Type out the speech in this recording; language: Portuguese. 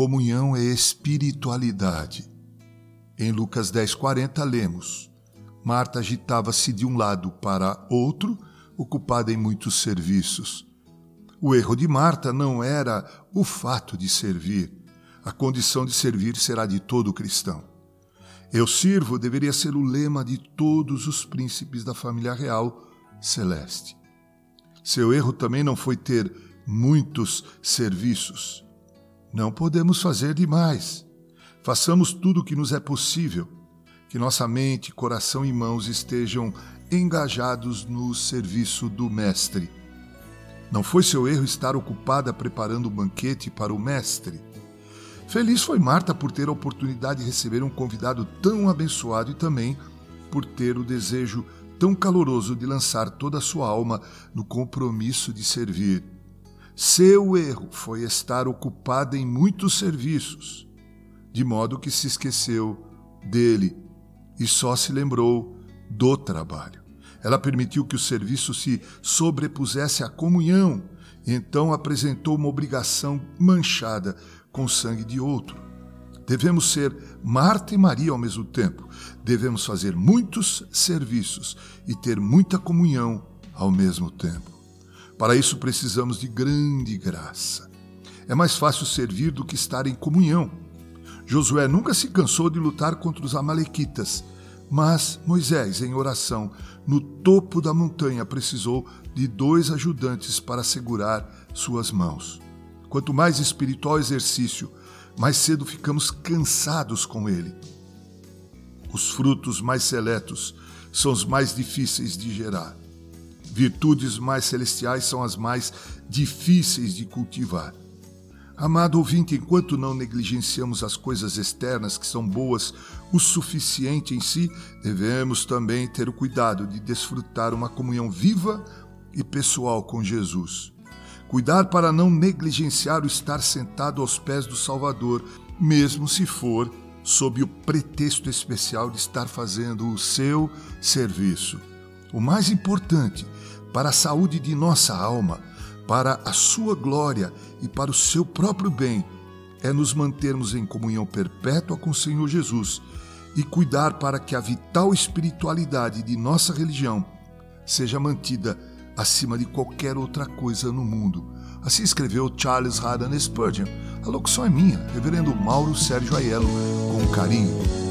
Comunhão é espiritualidade. Em Lucas 10,40 lemos: Marta agitava-se de um lado para outro, ocupada em muitos serviços. O erro de Marta não era o fato de servir. A condição de servir será de todo cristão. Eu sirvo deveria ser o lema de todos os príncipes da família real celeste. Seu erro também não foi ter muitos serviços. Não podemos fazer demais. Façamos tudo o que nos é possível, que nossa mente, coração e mãos estejam engajados no serviço do Mestre. Não foi seu erro estar ocupada preparando o banquete para o Mestre. Feliz foi Marta por ter a oportunidade de receber um convidado tão abençoado e também por ter o desejo tão caloroso de lançar toda a sua alma no compromisso de servir. Seu erro foi estar ocupada em muitos serviços, de modo que se esqueceu dele e só se lembrou do trabalho. Ela permitiu que o serviço se sobrepusesse à comunhão, então apresentou uma obrigação manchada com sangue de outro. Devemos ser Marta e Maria ao mesmo tempo. Devemos fazer muitos serviços e ter muita comunhão ao mesmo tempo. Para isso precisamos de grande graça. É mais fácil servir do que estar em comunhão. Josué nunca se cansou de lutar contra os Amalequitas, mas Moisés, em oração, no topo da montanha, precisou de dois ajudantes para segurar suas mãos. Quanto mais espiritual o exercício, mais cedo ficamos cansados com ele. Os frutos mais seletos são os mais difíceis de gerar. Virtudes mais celestiais são as mais difíceis de cultivar. Amado ouvinte, enquanto não negligenciamos as coisas externas que são boas o suficiente em si, devemos também ter o cuidado de desfrutar uma comunhão viva e pessoal com Jesus. Cuidar para não negligenciar o estar sentado aos pés do Salvador, mesmo se for sob o pretexto especial de estar fazendo o seu serviço. O mais importante para a saúde de nossa alma, para a sua glória e para o seu próprio bem, é nos mantermos em comunhão perpétua com o Senhor Jesus e cuidar para que a vital espiritualidade de nossa religião seja mantida acima de qualquer outra coisa no mundo. Assim escreveu Charles Haddon Spurgeon. A locução é minha, reverendo Mauro Sérgio Aiello, com carinho.